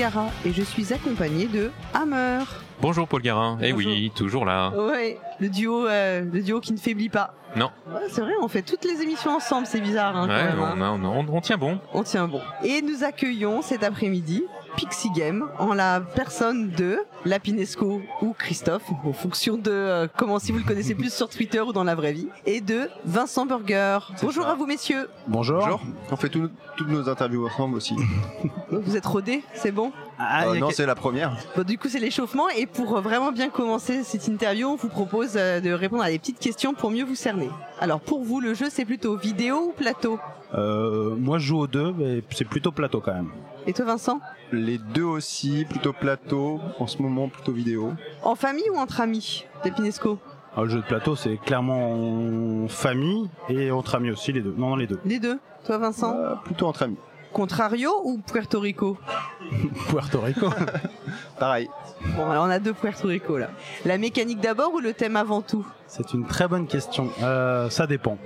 Gara et je suis accompagné de Hammer. Bonjour Paul Garin. Eh oui, toujours là. Ouais, le duo, euh, le duo qui ne faiblit pas. Non. Ouais, c'est vrai, on fait toutes les émissions ensemble, c'est bizarre. Hein, quand Ouais, même, hein. on, a- on- on- on tient bon. On tient bon. Et nous accueillons cet après-midi Pixie Game en la personne de Lapinesco ou Christophe, en fonction de euh, comment si vous le connaissez plus sur Twitter ou dans la vraie vie, et de Vincent Burger. Bonjour ça. à vous messieurs. Bonjour. Bonjour. On fait tout- toutes nos interviews ensemble aussi. Vous êtes rodés, c'est bon? Ah, Euh, il y a non, que- c'est la première. Bon, du coup, c'est l'échauffement. Et pour euh, vraiment bien commencer cette interview, on vous propose euh, de répondre à des petites questions pour mieux vous cerner. Alors, pour vous, le jeu, c'est plutôt vidéo ou plateau? Euh, moi, je joue aux deux, mais c'est plutôt plateau quand même. Et toi, Vincent Les deux aussi, plutôt plateau, en ce moment plutôt vidéo. En famille ou entre amis Lapinesco Alors, le jeu de plateau, c'est clairement en famille et entre amis aussi, les deux. Non, non, les deux. Les deux. Toi, Vincent Euh, plutôt entre amis. Contrario ou Puerto Rico Puerto Rico. Pareil. Bon, alors on a deux Puerto Rico là. La mécanique d'abord ou le thème avant tout c'est une très bonne question. Euh, ça dépend.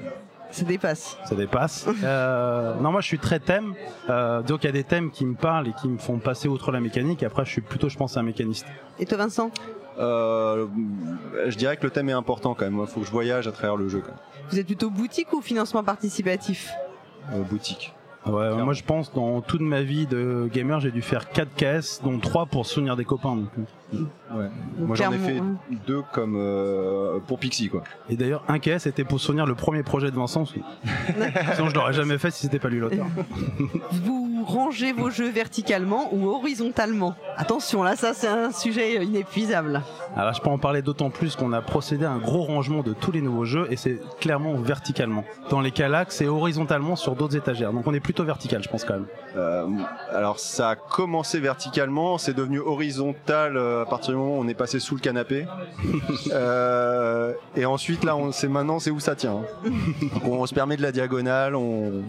Ça dépasse. Ça dépasse. Euh, non, moi, je suis très thème. Euh, donc, il y a des thèmes qui me parlent et qui me font passer outre la mécanique. Après, je suis plutôt, je pense, un mécaniste. Et toi, Vincent? Euh, je dirais que le thème est important quand même. Il faut que je voyage à travers le jeu. Quand même. Vous êtes plutôt boutique ou financement participatif? Euh, boutique. Ouais, moi, je pense, dans toute ma vie de gamer, j'ai dû faire 4 caisses, dont 3 pour souvenir des copains. donc, euh. Ouais. Moi j'en ai fait deux comme euh, pour Pixie quoi. Et d'ailleurs, un caisse était pour souvenir le premier projet de Vincent. Sinon, je l'aurais jamais fait si c'était pas lui l'auteur. Vous rangez vos jeux verticalement ou horizontalement Attention, là, ça, c'est un sujet inépuisable. Alors, je peux en parler d'autant plus qu'on a procédé à un gros rangement de tous les nouveaux jeux et c'est clairement verticalement. Dans les Calax, c'est horizontalement sur d'autres étagères. Donc, on est plutôt vertical, je pense quand même. Euh, alors ça a commencé verticalement, c'est devenu horizontal euh, à partir du moment où on est passé sous le canapé. Euh, et ensuite là, on sait maintenant c'est où ça tient. hein. Donc, on se permet de la diagonale, on,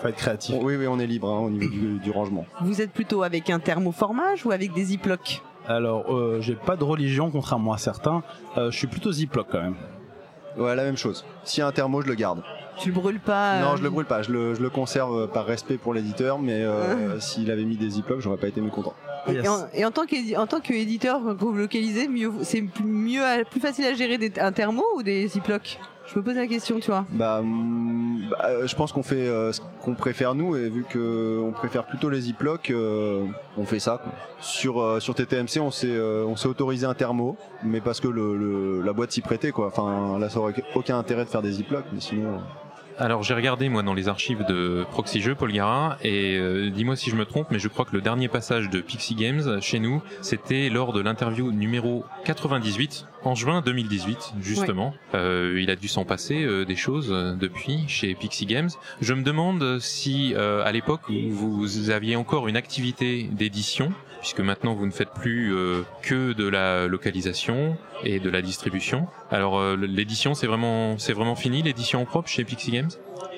Faut être créatif. oui oui on est libre hein, au niveau du, du rangement. Vous êtes plutôt avec un thermoformage ou avec des ziplocs Alors, euh, j'ai pas de religion, contrairement à certains. Euh, je suis plutôt ziploc quand même. Ouais la même chose. S'il y a un thermo, je le garde. Tu le brûles pas euh, Non, je le brûle pas, je le, je le conserve par respect pour l'éditeur, mais euh, s'il avait mis des ziplocs, j'aurais pas été mécontent. Et, Yes. en, et en tant qu'édi- en tant qu'éditeur, quand vous localisez, mieux, c'est plus- mieux, plus facile à gérer des, un thermo ou des ziplocs Je me pose la question, tu vois. Bah, hum, bah, euh, je pense qu'on fait euh, ce qu'on préfère nous, et vu que on préfère plutôt les ziplocs, euh, on fait ça. Sur euh, sur TTMC, on s'est on s'est autorisé un thermo, mais parce que le, le- la boîte s'y prêtait quoi. Enfin, là, ça aurait aucun intérêt de faire des ziplocs, mais sinon. Alors j'ai regardé moi dans les archives de Proxy Jeux, Paul Garin, et euh, dis-moi si je me trompe, mais je crois que le dernier passage de Pixie Games chez nous, c'était lors de l'interview numéro 98 en juin 2018 justement. Euh, il a dû s'en passer euh, des choses euh, depuis chez Pixie Games. Je me demande si euh, à l'époque vous aviez encore une activité d'édition puisque maintenant vous ne faites plus euh, que de la localisation et de la distribution. Alors euh, l'édition c'est vraiment c'est vraiment fini l'édition en propre chez Pixie Games?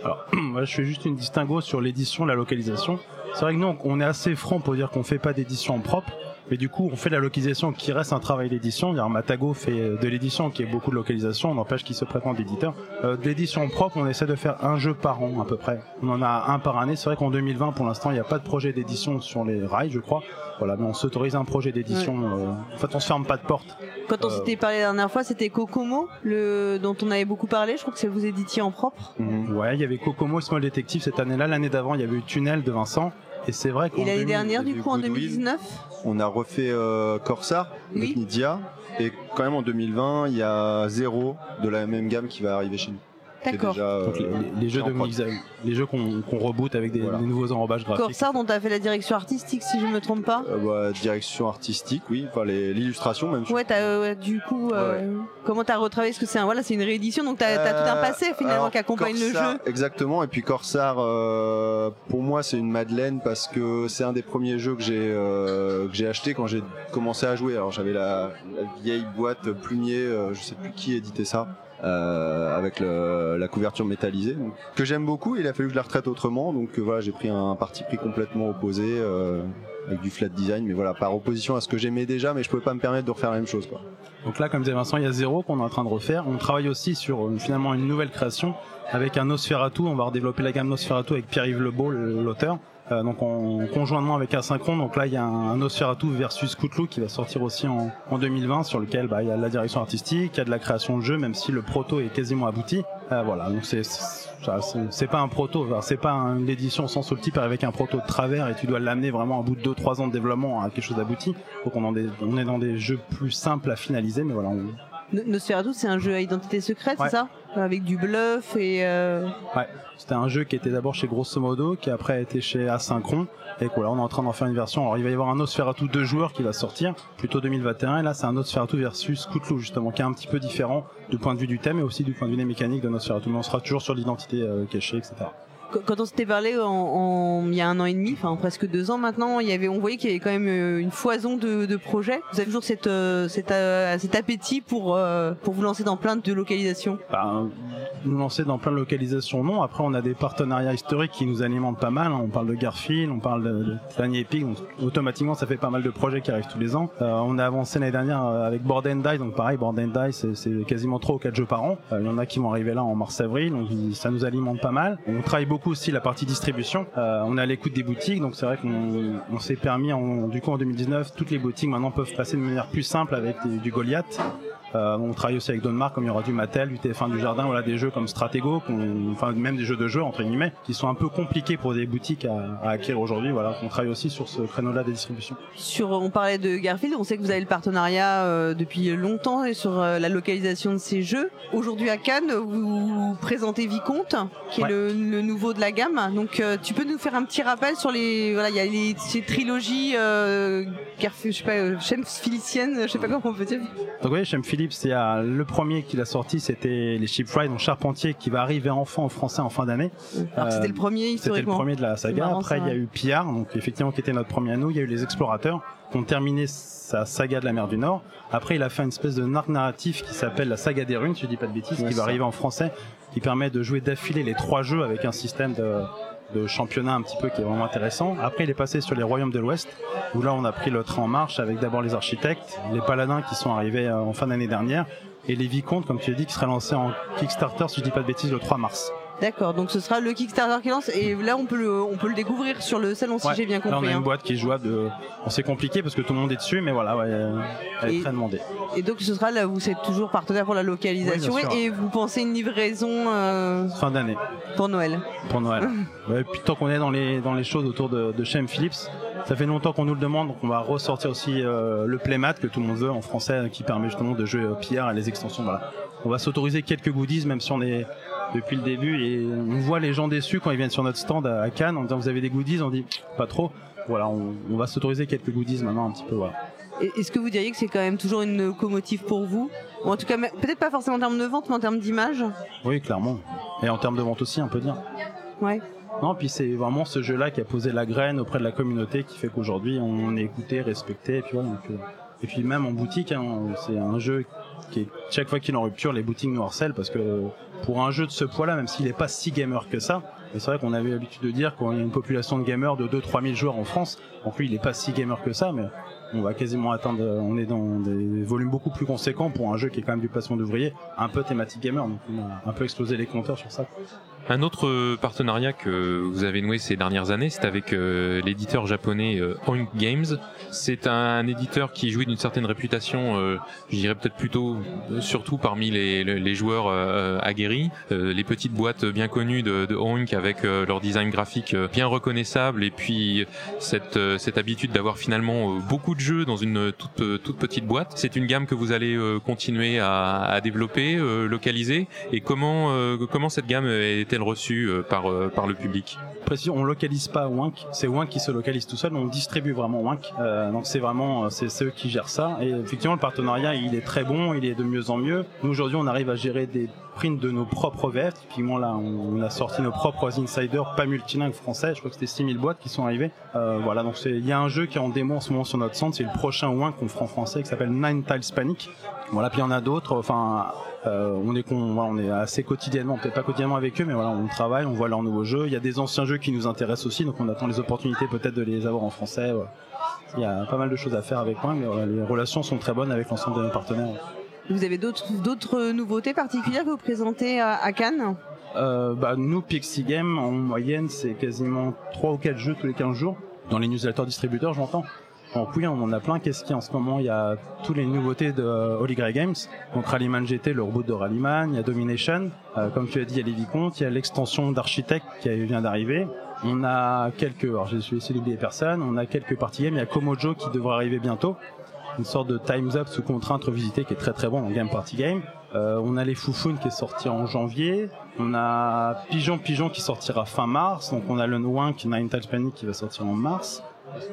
Alors, je fais juste une distinguo sur l'édition, la localisation. C'est vrai que nous, on est assez franc pour dire qu'on fait pas d'édition en propre. Mais du coup, on fait de la localisation qui reste un travail d'édition. Matago fait euh, de l'édition qui est beaucoup de localisation. On n'empêche qu'il se prétend d'éditeur. Euh, de l'édition propre, on essaie de faire un jeu par an à peu près. On en a un par année. C'est vrai qu'en 2020, pour l'instant, il n'y a pas de projet d'édition sur les rails, je crois. Voilà, mais on s'autorise un projet d'édition. euh, en fait, on se ferme pas de porte. Quand on Euh. s'était parlé la dernière fois, c'était Kokomo, le dont on avait beaucoup parlé. Je crois que c'est vous éditiez en propre. Ouais, il y avait Kokomo Small Detective cette année-là. L'année d'avant, il y avait eu Tunnel de Vincent. Et c'est vrai qu'en Et l'année 2000 dernière, du coup, en Goodwill. 2019 On a refait euh, Corsair Oui. avec Nidia, et quand même en 2020, il y a zéro de la même gamme qui va arriver chez nous. D'accord. déjà, euh, Donc les, les jeux en de prod. mix, les jeux qu'on qu'on reboot avec des, Voilà. des nouveaux enrobages graphiques. Corsair dont tu as fait la direction artistique si je me trompe pas. Euh, bah, direction artistique, oui, enfin l'illustration même. Ouais, euh, ouais, du coup, euh, comment t'as retravaillé? Parce que c'est un, voilà, c'est une réédition, donc t'as, t'as tout un Euh, passé finalement alors, qui accompagne le Corsair, jeu. Exactement, et puis Corsair, euh, pour moi, c'est une madeleine parce que c'est un des premiers jeux que j'ai euh, que j'ai acheté quand j'ai commencé à jouer. Alors j'avais la, la vieille boîte plumier, euh, je sais plus qui éditait ça. Euh, avec le- la couverture métallisée que j'aime beaucoup il a fallu que je la retraite autrement donc euh, voilà j'ai pris un parti pris complètement opposé euh, avec du flat design mais voilà par opposition à ce que j'aimais déjà mais je pouvais pas me permettre de refaire la même chose quoi. Donc là, comme disait Vincent, il y a zéro qu'on est en train de refaire. On travaille aussi sur euh, finalement une nouvelle création avec un Nosferatu. On va redévelopper la gamme Nosferatu avec Pierre-Yves Lebeau, le- l'auteur. Euh, donc en conjointement avec Asynchron. Donc là, il y a un, un Nosferatu versus Cthulhu qui va sortir aussi en, en 2020, sur lequel bah, il y a de la direction artistique, il y a de la création de jeu, même si le proto est quasiment abouti. Euh, voilà, donc c'est c'est pas un proto, c'est pas une édition sans le type avec un proto de travers et tu dois l'amener vraiment à bout de 2-3 ans de développement à quelque chose d'abouti. Donc on, est- on est dans des jeux plus simples à finaliser, mais voilà, on, No- Nosferatu, c'est un jeu à identité secrète, Ouais. c'est ça? Avec du bluff et. euh, Ouais, c'était un jeu qui était d'abord chez Grosso Modo, qui après a été chez Asynchron, et voilà, on est en train d'en faire une version. Alors il va y avoir un Nosferatu deux joueurs qui va sortir, plutôt 2021, et là c'est un Nosferatu versus Cthulhu justement, qui est un petit peu différent du point de vue du thème et aussi du point de vue des mécaniques de Nosferatu, mais on sera toujours sur l'identité euh, cachée, etc. Qu- Quand on s'était parlé il y a un an et demi, enfin presque deux ans maintenant, on voyait qu'il y avait quand même euh, une foison de, projets. Vous avez toujours euh, cet, euh, cet appétit pour, vous lancer dans plein de localisations? Bah, nous lancer dans plein de localisations, non. Après, on a des partenariats historiques qui nous alimentent pas mal. hein. On parle de Garfield, on parle de, Tiny Epic. Automatiquement, ça fait pas mal de projets qui arrivent tous les ans. On a avancé l'année dernière avec Board. Donc, pareil, Board c'est- quasiment 3 ou 4 jeux par an. Il y en a qui vont arriver là en mars-avril. Donc, ça nous alimente pas mal. On travaille beaucoup aussi la partie distribution. Euh, on est à l'écoute des boutiques. Donc, c'est vrai qu'on on s'est permis, en, du coup, en 2019, toutes les boutiques maintenant peuvent passer de manière plus simple avec du Goliath. Euh, on travaille aussi avec Donmark, comme il y aura du Mattel, du TF1 du Jardin, voilà des jeux comme Stratego, enfin même des jeux de jeu entre guillemets, qui sont un peu compliqués pour des boutiques à, à acquérir aujourd'hui. Voilà, on travaille aussi sur ce créneau-là des distributions. Sur, on parlait de Garfield, on sait que vous avez le partenariat euh, depuis longtemps et sur euh, la localisation de ces jeux. Aujourd'hui à Cannes, vous présentez Vicomte, qui est le, le nouveau de la gamme. Donc tu peux nous faire un petit rappel sur les, voilà, il y a les ces trilogies Garfield, je sais pas, Shem je sais pas comment on peut dire. Donc oui, Shem a le premier qu'il a sorti, c'était les Shipwright, donc Charpentier, qui va arriver enfin en français en fin d'année. Alors que Euh, c'était le premier C'était le premier de la saga. marrant, Après, il y a eu Pillard, donc effectivement qui était notre premier à nous. Il y a eu les Explorateurs qui ont terminé sa saga de la mer du Nord. Après, il a fait une espèce de arc narratif qui s'appelle la saga des runes, si je dis pas de bêtises, Ouais, qui va ça. arriver en français, qui permet de jouer d'affilée les trois jeux avec un système de de championnat un petit peu qui est vraiment intéressant. Après, il est passé sur les royaumes de l'Ouest, où là, on a pris le train en marche avec d'abord les architectes, les paladins qui sont arrivés euh, en fin d'année dernière, et les vicomtes, comme tu l'as dit, qui sera lancé en Kickstarter, si je dis pas de bêtises, le 3 mars. D'accord, donc ce sera le Kickstarter qui lance et là on peut le, on peut le découvrir sur le salon si Ouais. j'ai bien Là, on compris. a hein. une boîte qui est jouable. De... Bon, c'est compliqué parce que tout le monde est dessus, mais voilà, ouais, euh, elle est Et- très demandée. Et donc ce sera là vous êtes toujours partenaire pour la localisation Oui, et vous pensez une livraison euh, Fin d'année pour Noël. pour Noël. ouais, et puis tant qu'on est dans les dans les choses autour de, de Shem Phillips, ça fait longtemps qu'on nous le demande, donc on va ressortir aussi euh, le playmat que tout le monde veut en français, euh, qui permet justement de jouer au PR et les extensions. Voilà. On va s'autoriser quelques goodies, même si on est depuis le début et on voit les gens déçus quand ils viennent sur notre stand à Cannes en disant vous avez des goodies, on dit pas trop. Voilà, on, on va s'autoriser quelques goodies maintenant un petit peu. Voilà. Est-ce que vous diriez que c'est quand même toujours une locomotive pour vous? Ou en tout cas, peut-être pas forcément en termes de vente, mais en termes d'image? Oui, clairement. Et en termes de vente aussi, on peut dire. Ouais. Non, puis c'est vraiment ce jeu-là qui a posé la graine auprès de la communauté qui fait qu'aujourd'hui on est écouté, respecté, et puis voilà. donc, euh, et puis même en boutique, hein, c'est un jeu qui est chaque fois qu'il est en rupture, les boutiques nous harcèlent parce que pour un jeu de ce poids-là, même s'il n'est pas si gamer que ça, c'est vrai qu'on avait l'habitude de dire y a une population de gamers de 2-3 000 joueurs en France, donc lui il n'est pas si gamer que ça, mais on va quasiment atteindre, on est dans des volumes beaucoup plus conséquents pour un jeu qui est quand même du placement d'ouvriers, un peu thématique gamer, donc on a un peu explosé les compteurs sur ça. Un autre euh, partenariat que vous avez noué ces dernières années, c'est avec euh, l'éditeur japonais euh, Oink Games. C'est un, éditeur qui jouit d'une certaine réputation, euh, je dirais peut-être plutôt, euh, surtout parmi les, joueurs aguerris. Les petites boîtes bien connues de, de Oink avec leur design graphique bien reconnaissable et puis cette, habitude d'avoir finalement beaucoup de jeux dans une toute, petite boîte. C'est une gamme que vous allez continuer à, développer, localiser. Et comment, comment cette gamme est-elle reçue euh, par, euh, par le public Précision, on localise pas Wink, c'est Wink qui se localise tout seul, on distribue vraiment Wink. Euh, donc c'est vraiment, c'est eux qui gèrent ça. Et effectivement, le partenariat, il est très bon, il est de mieux en mieux. Nous aujourd'hui, on arrive à gérer des prints de nos propres VF. Typiquement là, on, a sorti nos propres insiders, pas multilingues français. Je crois que c'était 6000 boîtes qui sont arrivées. Euh, voilà, donc il y a un jeu qui est en démo en ce moment sur notre centre, c'est le prochain Wink qu'on fera en français qui s'appelle Nine Tiles Panic. Voilà, puis il y en a d'autres. Enfin, euh, on est est assez quotidiennement, peut-être pas quotidiennement avec eux, mais voilà, on travaille, on voit leurs nouveaux jeux. Il y a des anciens jeux qui nous intéressent aussi, donc on attend les opportunités peut-être de les avoir en français. Il y a pas mal de choses à faire avec moi, mais les relations sont très bonnes avec l'ensemble de nos partenaires. Vous avez d'autres nouveautés particulières que vous présentez à, à Cannes? Euh, bah, nous, Pixie Game, en moyenne, c'est quasiment 3 ou 4 jeux tous les 15 jours. Dans les newsletters distributeurs, j'entends. Donc oui, on en a plein. Qu'est-ce qu'il y a en ce moment? Il y a toutes les nouveautés de euh, Holy Grail Games. Donc Rallyman GT, le reboot de Rallyman. Il y a Domination. Euh, comme tu as dit, il y a les Vicomtes. Il y a l'extension d'Architect qui vient d'arriver. On a quelques... Alors j'ai essayé d'oublier personne. On a quelques parties games. Il y a Komojo qui devrait arriver bientôt. Une sorte de Time's Up sous contrainte revisité qui est très très bon en Game Party Game. Euh, on a les Foufounes qui est sorti en janvier. On a Pigeon Pigeon qui sortira fin mars. Donc on a le Wink Nine Tiles Panic qui va sortir en mars.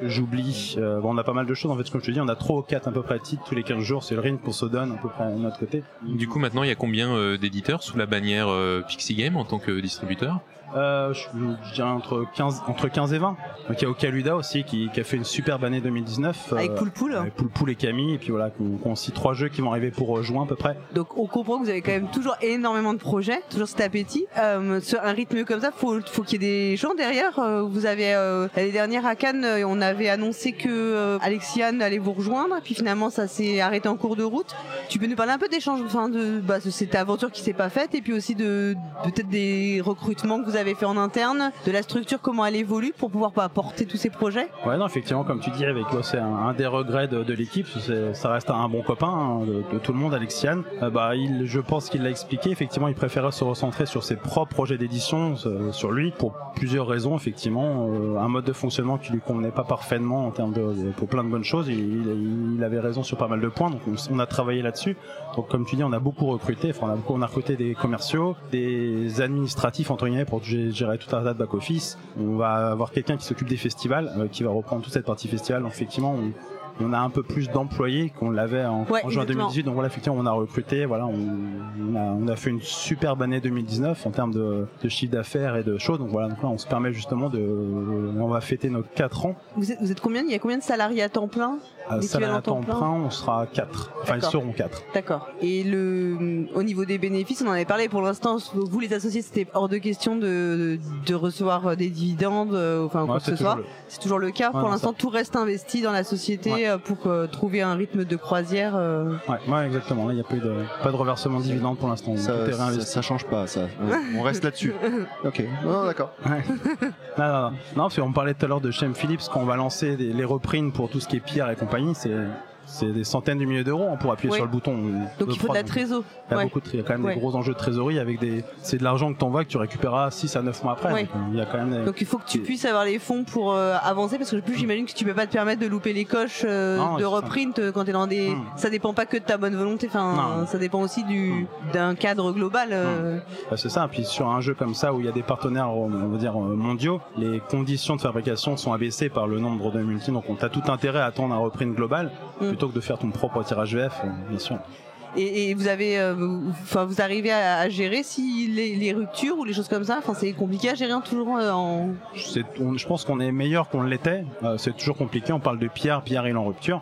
J'oublie. Euh, bon, on a pas mal de choses. En fait, comme je te dis, on a 3 ou 4 à peu près titres tous les 15 jours. C'est le ring qu'on se donne à peu près de notre côté. Du coup, maintenant, il y a combien euh, d'éditeurs sous la bannière euh, Pixie Game en tant que distributeur? Euh, je, je dirais entre 15, entre 15 et 20. Donc il y a Okaluda aussi qui, qui a fait une superbe année 2019. avec euh, Poul Poul avec Poul Poul et Camille. Et puis voilà, qu'on cite trois jeux qui vont arriver pour euh, juin à peu près. Donc on comprend que vous avez quand même toujours énormément de projets, toujours cet appétit. Euh, sur un rythme comme ça, faut, faut qu'il y ait des gens derrière. Euh, vous avez euh, l'année dernière à Cannes, euh, on avait annoncé que euh, Alexiane allait vous rejoindre, puis finalement ça s'est arrêté en cours de route. Tu peux nous parler un peu d'échanges, enfin de, bah, de cette aventure qui s'est pas faite, et puis aussi de de- peut-être des recrutements que vous avez fait en interne, de la structure comment elle évolue pour pouvoir bah, porter tous ces projets? Ouais, non, effectivement, comme tu dis, avec ouais, c'est un, des regrets de, l'équipe. Ça reste un bon copain hein, de, tout le monde, Alexiane. Euh, bah, je pense qu'il l'a expliqué. Effectivement, il préférait se recentrer sur ses propres projets d'édition, euh, sur lui, pour plusieurs raisons. Effectivement, euh, un mode de fonctionnement qui lui convenait pas parfaitement en termes de, pour plein de bonnes choses. Il, avait raison sur pas mal de points, donc on, on a travaillé là-dessus. Donc, comme tu dis, on a beaucoup recruté. Enfin, on a, beaucoup- on a recruté des commerciaux, des administratifs entre guillemets pour gé- gérer tout un tas de back office. On va avoir quelqu'un qui s'occupe des festivals, euh, qui va reprendre toute cette partie festival. Donc, effectivement, on, on a un peu plus d'employés qu'on l'avait en, Ouais, en juin exactement. 2018. Donc voilà, effectivement, on a recruté. Voilà, on, on a, on a fait une superbe année 2019 en termes de, de chiffre d'affaires et de choses. Donc voilà, donc là, on se permet justement de, on va fêter nos 4 ans. Vous êtes, vous êtes combien? Il y a combien de salariés à temps plein? À temps plein on sera 4. Enfin, ils seront 4. D'accord. Et le, au niveau des bénéfices, on en avait parlé. Pour l'instant, vous les associés, c'était hors de question de, de recevoir des dividendes, euh, enfin quoi Ouais, que ce soit. le- C'est toujours le cas. Ouais, pour l'instant, tout reste investi dans la société Ouais. euh, pour euh, trouver un rythme de croisière. euh. Ouais, ouais, exactement. Là, il n'y a pas eu de, pas de reversement de dividendes pour l'instant. Ça, ça, change pas, ça. On, on reste là-dessus. Ok. Non, d'accord. Ouais. non, non, non. Non, parce qu'on parlait tout à l'heure de Shem Phillips, quand on va lancer des- les reprints pour tout ce qui est pierre et compagnie, c'est c'est des centaines de milliers d'euros hein, pour appuyer sur le bouton. Donc il faut de la trésor. Il y a Ouais. beaucoup de, y a quand même Ouais. des gros enjeux de trésorerie avec des, c'est de l'argent que t'envoies que tu récupéreras 6 à 9 mois après. Donc, euh, il y a quand même des- Donc il faut que tu puisses avoir les fonds pour euh, avancer parce que plus j'imagine que tu peux pas te permettre de louper les coches euh, Non, de ça. reprint euh, quand t'es dans des. Hmm. Ça dépend pas que de ta bonne volonté. Enfin, ça dépend aussi du d'un cadre global. euh. Bah, c'est ça. Puis sur un jeu comme ça où il y a des partenaires, on va dire euh, mondiaux, les conditions de fabrication sont abaissées par le nombre de multi. Donc on a tout intérêt à attendre un reprint global Mm. Plutôt que de faire ton propre tirage VF, euh, bien sûr. Et, et vous avez, euh, vous- enfin, vous arrivez à, à gérer si les, les ruptures ou les choses comme ça. Enfin, c'est compliqué à gérer hein, toujours euh, en. On- je pense qu'on est meilleur qu'on l'était. Euh, c'est toujours compliqué. On parle de Pierre. Pierre il est en rupture.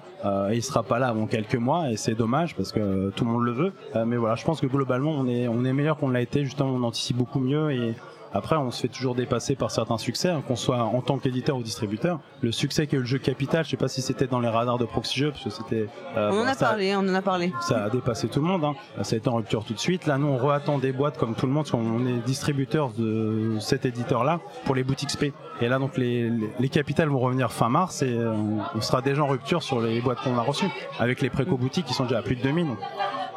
Et il sera pas là avant quelques mois et c'est dommage parce que tout le monde le veut. Mais voilà, je pense que globalement on est on est meilleur qu'on l'a été. Justement, on anticipe beaucoup mieux et Après, on se fait toujours dépasser par certains succès, hein, qu'on soit en tant qu'éditeur ou distributeur. Le succès qu'a eu le jeu Capital, je sais pas si c'était dans les radars de Proxy Jeux, parce que c'était. euh, on en a parlé, on en a parlé. Ça a dépassé tout le monde. Hein. Ça a été en rupture tout de suite. Là, nous, on reattend des boîtes comme tout le monde, parce qu'on est distributeur de cet éditeur-là pour les boutiques SP. Et là, donc, les, les, les capitales vont revenir fin mars et euh, on sera déjà en rupture sur les boîtes qu'on a reçues, avec les préco boutiques qui sont déjà à plus de 2000. Donc.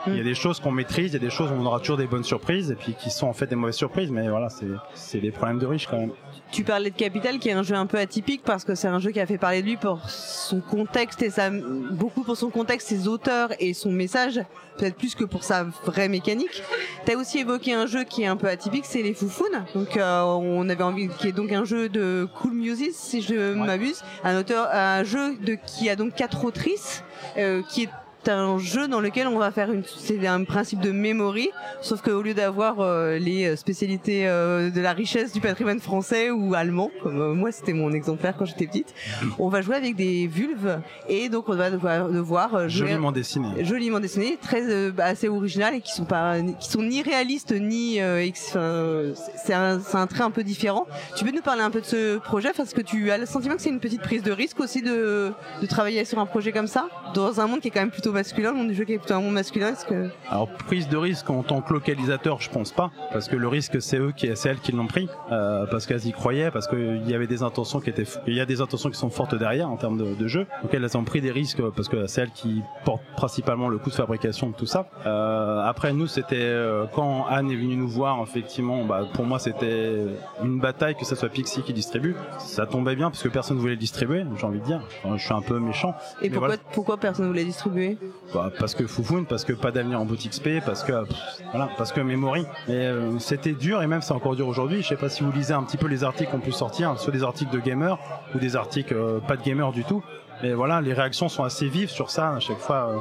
Il y a des choses qu'on maîtrise, il y a des choses où on aura toujours des bonnes surprises et puis qui sont en fait des mauvaises surprises, mais voilà, c'est des problèmes de riches quand même. Tu parlais de Capital, qui est un jeu un peu atypique parce que c'est un jeu qui a fait parler de lui pour son contexte et ça, beaucoup pour son contexte, ses auteurs et son message, peut-être plus que pour sa vraie mécanique. T'as aussi évoqué un jeu qui est un peu atypique, c'est les Foufounes. Donc euh, on avait envie, qui est donc un jeu de Cool Music, si je ouais. m'abuse, un auteur, un jeu de qui a donc quatre autrices, euh, qui est un jeu dans lequel on va faire une c'est un principe de memory sauf qu'au lieu d'avoir euh, les spécialités euh, de la richesse du patrimoine français ou allemand comme euh, moi c'était mon exemplaire quand j'étais petite on va jouer avec des vulves et donc on va devoir, devoir jouer joliment dessiné joliment dessiné très assez original et qui sont pas qui sont ni réalistes ni c'est un, un trait un peu différent. Tu peux nous parler un peu de ce projet parce que tu as le sentiment que c'est une petite prise de risque aussi de, de travailler sur un projet comme ça dans un monde qui est quand même plutôt masculin, le monde du jeu qui est plutôt un monde masculin est-ce que... Alors prise de risque en tant que localisateur, je pense pas, parce que le risque c'est eux qui, c'est elles qui l'ont pris, euh, parce qu'elles y croyaient, parce qu'il y avait des intentions qui étaient, il y a des intentions qui sont fortes derrière en termes de, de jeu, donc elles ont pris des risques parce que c'est elles qui portent principalement le coût de fabrication de tout ça. Euh, après nous c'était euh, quand Anne est venue nous voir, effectivement, bah, pour moi c'était une bataille que ce soit Pixie qui distribue, ça tombait bien parce que personne ne voulait le distribuer, j'ai envie de dire, enfin, je suis un peu méchant. Et pourquoi, voilà. pourquoi personne ne voulait distribuer? Bah, parce que Foufoune, parce que pas d'avenir en boutique SP, parce que voilà, parce que Memory. Mais euh, c'était dur et même c'est encore dur aujourd'hui. Je sais pas si vous lisez un petit peu les articles qu'on pu sortir, soit des articles de gamers ou des articles euh, pas de gamers du tout. Mais voilà, les réactions sont assez vives sur ça à chaque fois. Euh,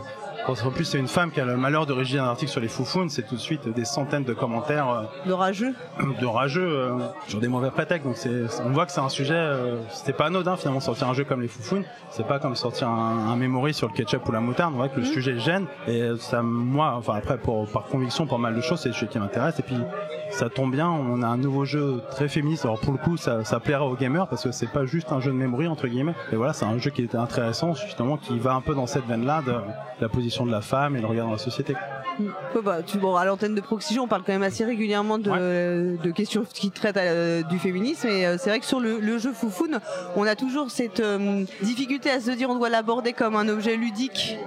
en plus, c'est une femme qui a le malheur de rédiger un article sur les foufounes, c'est tout de suite des centaines de commentaires. Euh, de rageux De rageux, euh, sur des mauvais prétextes. Donc on voit que c'est un sujet, euh, c'était pas anodin finalement sortir un jeu comme les foufounes. C'est pas comme sortir un, un memory sur le ketchup ou la moutarde. On voit que le mmh. sujet gêne. Et ça, moi, enfin après, pour, par conviction, pour mal de choses, c'est le sujet qui m'intéresse. Et puis, ça tombe bien, on a un nouveau jeu très féministe. Alors pour le coup, ça, ça plaira aux gamers parce que c'est pas juste un jeu de memory entre guillemets. Et voilà, c'est un jeu qui était intéressant justement, qui va un peu dans cette veine-là de la position de la femme et le regard dans la société. Ouais, bah, tu, bon, à l'antenne de Proxygen, on parle quand même assez régulièrement de, ouais. de questions qui traitent euh, du féminisme. Et euh, c'est vrai que sur le, le jeu Foufoune, on a toujours cette euh, difficulté à se dire on doit l'aborder comme un objet ludique,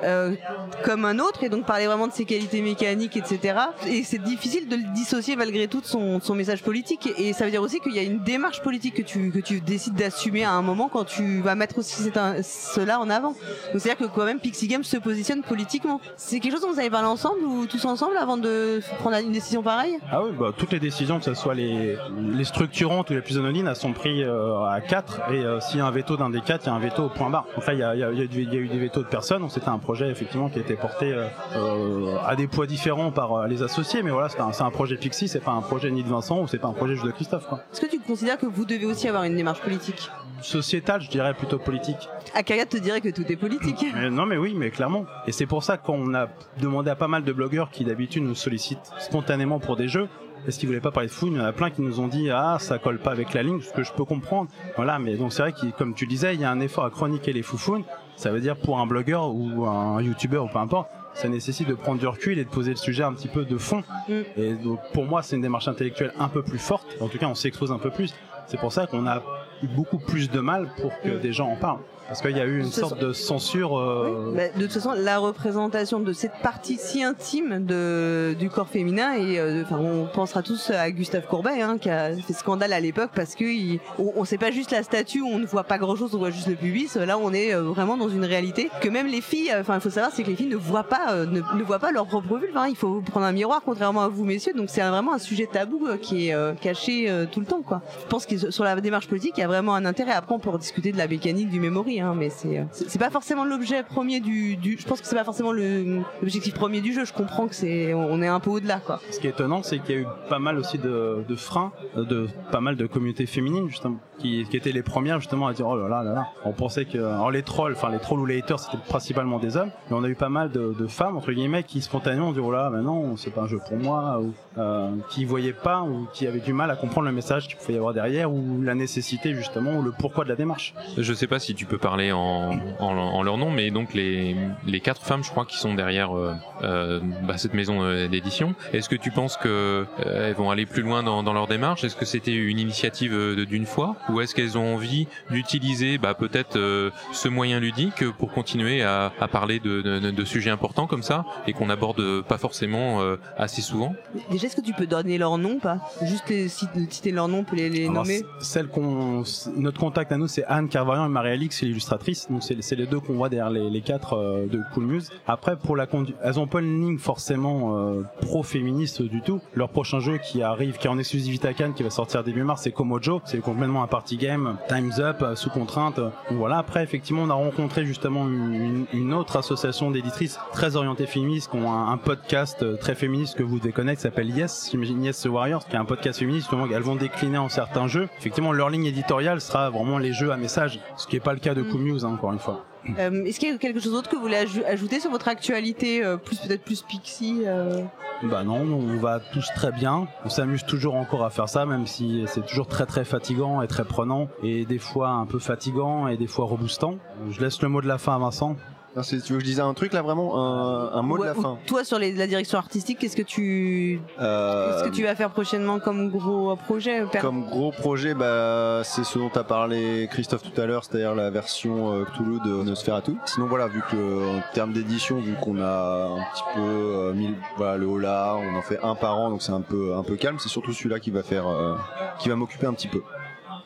comme un autre, et donc parler vraiment de ses qualités mécaniques, etc. Et c'est difficile de le dissocier malgré tout de son, son message politique. Et ça veut dire aussi qu'il y a une démarche politique que tu, que tu décides d'assumer à un moment quand tu vas mettre aussi un, cela en avant. Donc c'est-à-dire que quand même Pixie Games se positionne politiquement. C'est quelque chose dont vous avez parlé ensemble ou tous ensemble avant de prendre une décision pareille? Ah oui, bah, toutes les décisions, que ce soit les, les structurantes ou les plus anonymes, elles sont prises euh, à 4 et euh, s'il y a un veto d'un des 4, il y a un veto au point barre. Enfin, il y a, il y, a, il y a eu des vétos de personnes, donc c'était un projet effectivement qui a été porté euh, à des poids différents par les associés, mais voilà, c'est un, un, projet Pixie, c'est pas un projet ni de Vincent ou c'est pas un projet juste de Christophe. Est-ce que tu considères que vous devez aussi avoir une démarche politique? Sociétale, je dirais plutôt politique. Akaya te dirait que tout est politique. mais non, mais oui, mais clairement. Et c'est pour ça qu'on a demandé à pas mal de blogueurs qui d'habitude nous sollicitent spontanément pour des jeux. Est-ce qu'ils voulaient pas parler de fou Il y en a plein qui nous ont dit ah ça colle pas avec la ligne, ce que je peux comprendre. Voilà, mais donc c'est vrai que comme tu disais, il y a un effort à chroniquer les foufounes. Ça veut dire pour un blogueur ou un youtubeur ou peu importe, ça nécessite de prendre du recul et de poser le sujet un petit peu de fond. Mm. Et donc pour moi, c'est une démarche intellectuelle un peu plus forte. En tout cas, on s'expose un peu plus. C'est pour ça qu'on a beaucoup plus de mal pour que des gens en parlent. Parce qu'il y a eu une sorte de censure. Euh... Oui, bah, de toute façon, la représentation de cette partie si intime de, du corps féminin, et euh, enfin, on pensera tous à Gustave Courbet, hein, qui a fait scandale à l'époque parce que il, on, on sait pas juste la statue, on ne voit pas grand chose, on voit juste le pubis. Là, on est euh, vraiment dans une réalité que même les filles, enfin, il faut savoir, c'est que les filles ne voient pas, euh, ne, ne, voient pas leur propre vulve. Hein. Il faut prendre un miroir, contrairement à vous, messieurs. Donc, c'est vraiment un sujet tabou qui est caché tout le temps, quoi. Je pense que sur la démarche politique, il y a vraiment un intérêt. Après, on peut rediscuter de la mécanique du memory, hein, mais c'est euh, c'est c'est pas forcément l'objet premier du, du. Je pense que c'est pas forcément l'objectif premier du jeu. Je comprends que c'est on est un peu au-delà, quoi. Ce qui est étonnant, c'est qu'il y a eu pas mal aussi de, de freins, euh, de pas mal de communautés féminines justement, qui, étaient les premières justement à dire oh là là là là. On pensait que alors les trolls, enfin les trolls ou les haters, c'était principalement des hommes, mais on a eu pas mal de, femmes entre guillemets qui spontanément ont dit oh là, mais non, c'est pas un jeu pour moi, ou euh, qui voyaient pas ou qui avaient du mal à comprendre le message qu'il pouvait y avoir derrière ou la nécessité justement ou le pourquoi de la démarche. Je sais pas si tu peux parler en, leur nom, mais donc les, les quatre femmes, je crois, qui sont derrière euh, euh, bah, cette maison euh, d'édition. Est-ce que tu penses que elles vont aller plus loin dans, leur démarche? Est-ce que c'était une initiative d'une fois, ou est-ce qu'elles ont envie d'utiliser bah, peut-être euh, ce moyen ludique pour continuer à, à parler de, de, de sujets importants comme ça et qu'on aborde pas forcément euh, assez souvent Déjà, est-ce que tu peux donner leur nom, pas? Juste les, citer citer leur nom, peut les, les Alors, nommer. celle qu'on, notre contact à nous, c'est Anne Carvarian et Marie-Alix, c'est l'illustratrice. Donc c'est, c'est les deux qu'on voit derrière les, les quatre euh, de Cool Muse. Après, pour la conduite, elles ont pas une ligne forcément euh, pro-féministe du tout. Leur prochain jeu qui arrive, qui est en exclusivité à Cannes, qui va sortir début mars, c'est Komojo. C'est complètement un party game, Times Up, euh, sous contrainte. Donc voilà. Après, effectivement, on a rencontré justement une, une autre association d'éditrices très orientées féministes, qui ont un, un podcast euh, très féministe que vous devez connaître, qui s'appelle Yes, j'imagine Yes Warriors, qui est un podcast féministe. Justement, elles vont décliner en certains jeux. Effectivement, leur ligne éditoriale sera vraiment les jeux à message, ce qui n'est pas le cas de Mm. Cool Muse, hein, encore une fois. Euh, est-ce qu'il y a quelque chose d'autre que vous voulez aj- ajouter sur votre actualité, euh, plus peut-être plus Pixie euh? Bah non, on va tous très bien. On s'amuse toujours encore à faire ça, même si c'est toujours très très fatigant et très prenant, et des fois un peu fatigant et des fois reboostant. Je laisse le mot de la fin à Vincent. Tu veux que je dise un truc là vraiment? Un, un mot de la fin Toi, sur les- la direction artistique, qu'est-ce que tu, Euh, qu'est-ce que tu vas faire prochainement comme gros projet Comme gros projet, bah, c'est ce dont a parlé Christophe tout à l'heure, c'est-à-dire la version euh, Cthulhu de Nosferatu. Sinon voilà, vu que en termes d'édition, vu qu'on a un petit peu euh, mis voilà, le là, on en fait un par an, donc c'est un peu un peu calme. C'est surtout celui-là qui va faire, euh, qui va m'occuper un petit peu.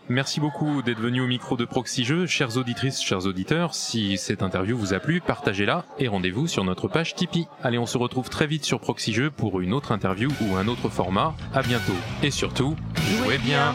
Merci beaucoup d'être venu au micro de Proxy Jeux. Chères auditrices, chers auditeurs, si cette interview vous a plu, partagez-la et rendez-vous sur notre page Tipeee. Allez, on se retrouve très vite sur Proxy pour une autre interview ou un autre format. À bientôt. Et surtout, jouez bien.